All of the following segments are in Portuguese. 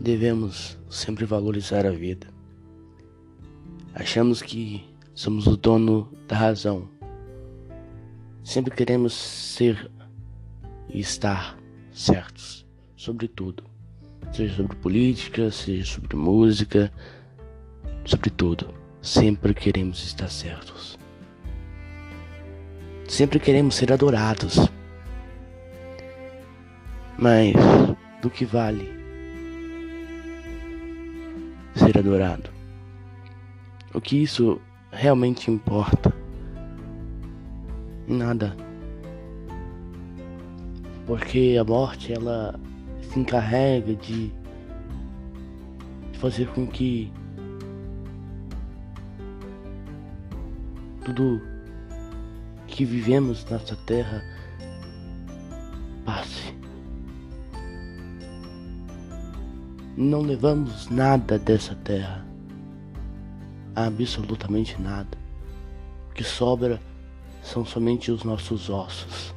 devemos sempre valorizar a vida. Achamos que somos o dono da razão. Sempre queremos ser e estar certos sobre tudo, seja sobre política, seja sobre música, sobre tudo. Sempre queremos estar certos. Sempre queremos ser adorados. Mas do que vale ser adorado? O que isso realmente importa? Nada. Porque a morte ela se encarrega de fazer com que tudo que vivemos nessa terra Não levamos nada dessa terra, absolutamente nada. O que sobra são somente os nossos ossos.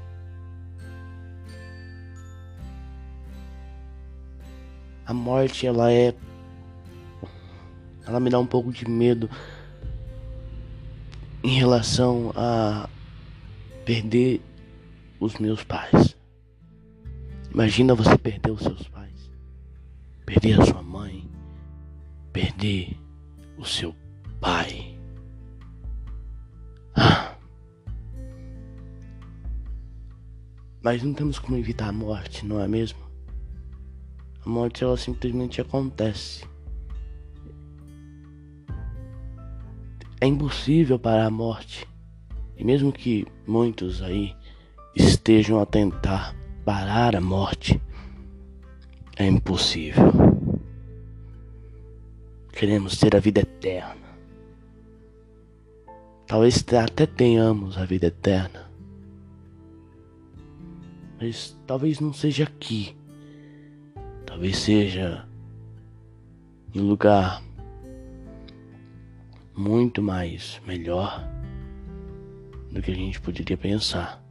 A morte, ela é. Ela me dá um pouco de medo em relação a perder os meus pais. Imagina você perder os seus pais, perder a sua mãe, perder o seu pai. Ah. Mas não temos como evitar a morte, não é mesmo? A morte ela simplesmente acontece. É impossível parar a morte. E mesmo que muitos aí estejam a tentar parar a morte, é impossível. Queremos ter a vida eterna. Talvez até tenhamos a vida eterna. Mas talvez não seja aqui. Talvez seja em um lugar muito mais melhor do que a gente poderia pensar.